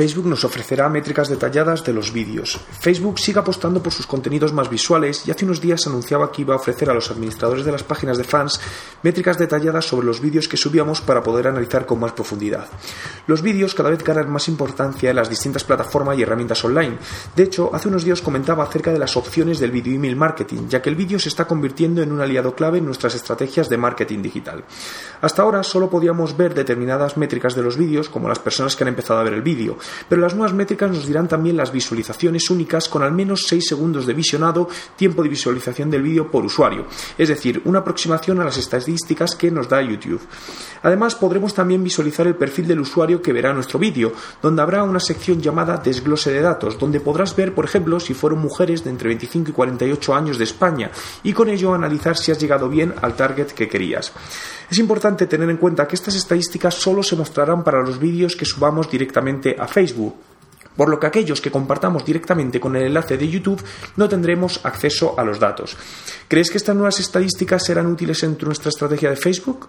Facebook nos ofrecerá métricas detalladas de los vídeos. Facebook sigue apostando por sus contenidos más visuales y hace unos días anunciaba que iba a ofrecer a los administradores de las páginas de fans métricas detalladas sobre los vídeos que subíamos para poder analizar con más profundidad. Los vídeos cada vez ganan más importancia en las distintas plataformas y herramientas online. De hecho, hace unos días comentaba acerca de las opciones del video email marketing, ya que el vídeo se está convirtiendo en un aliado clave en nuestras estrategias de marketing digital. Hasta ahora solo podíamos ver determinadas métricas de los vídeos, como las personas que han empezado a ver el vídeo, pero las nuevas métricas nos dirán también las visualizaciones únicas con al menos 6 segundos de visionado, tiempo de visualización del vídeo por usuario, es decir, una aproximación a las estadísticas que nos da YouTube. Además, podremos también visualizar el perfil del usuario que verá nuestro vídeo, donde habrá una sección llamada desglose de datos, donde podrás ver, por ejemplo, si fueron mujeres de entre 25 y 48 años de España, y con ello analizar si has llegado bien al target que querías. Es importante tener en cuenta que estas estadísticas solo se mostrarán para los vídeos que subamos directamente a Facebook, por lo que aquellos que compartamos directamente con el enlace de YouTube no tendremos acceso a los datos. ¿Crees que estas nuevas estadísticas serán útiles en nuestra estrategia de Facebook?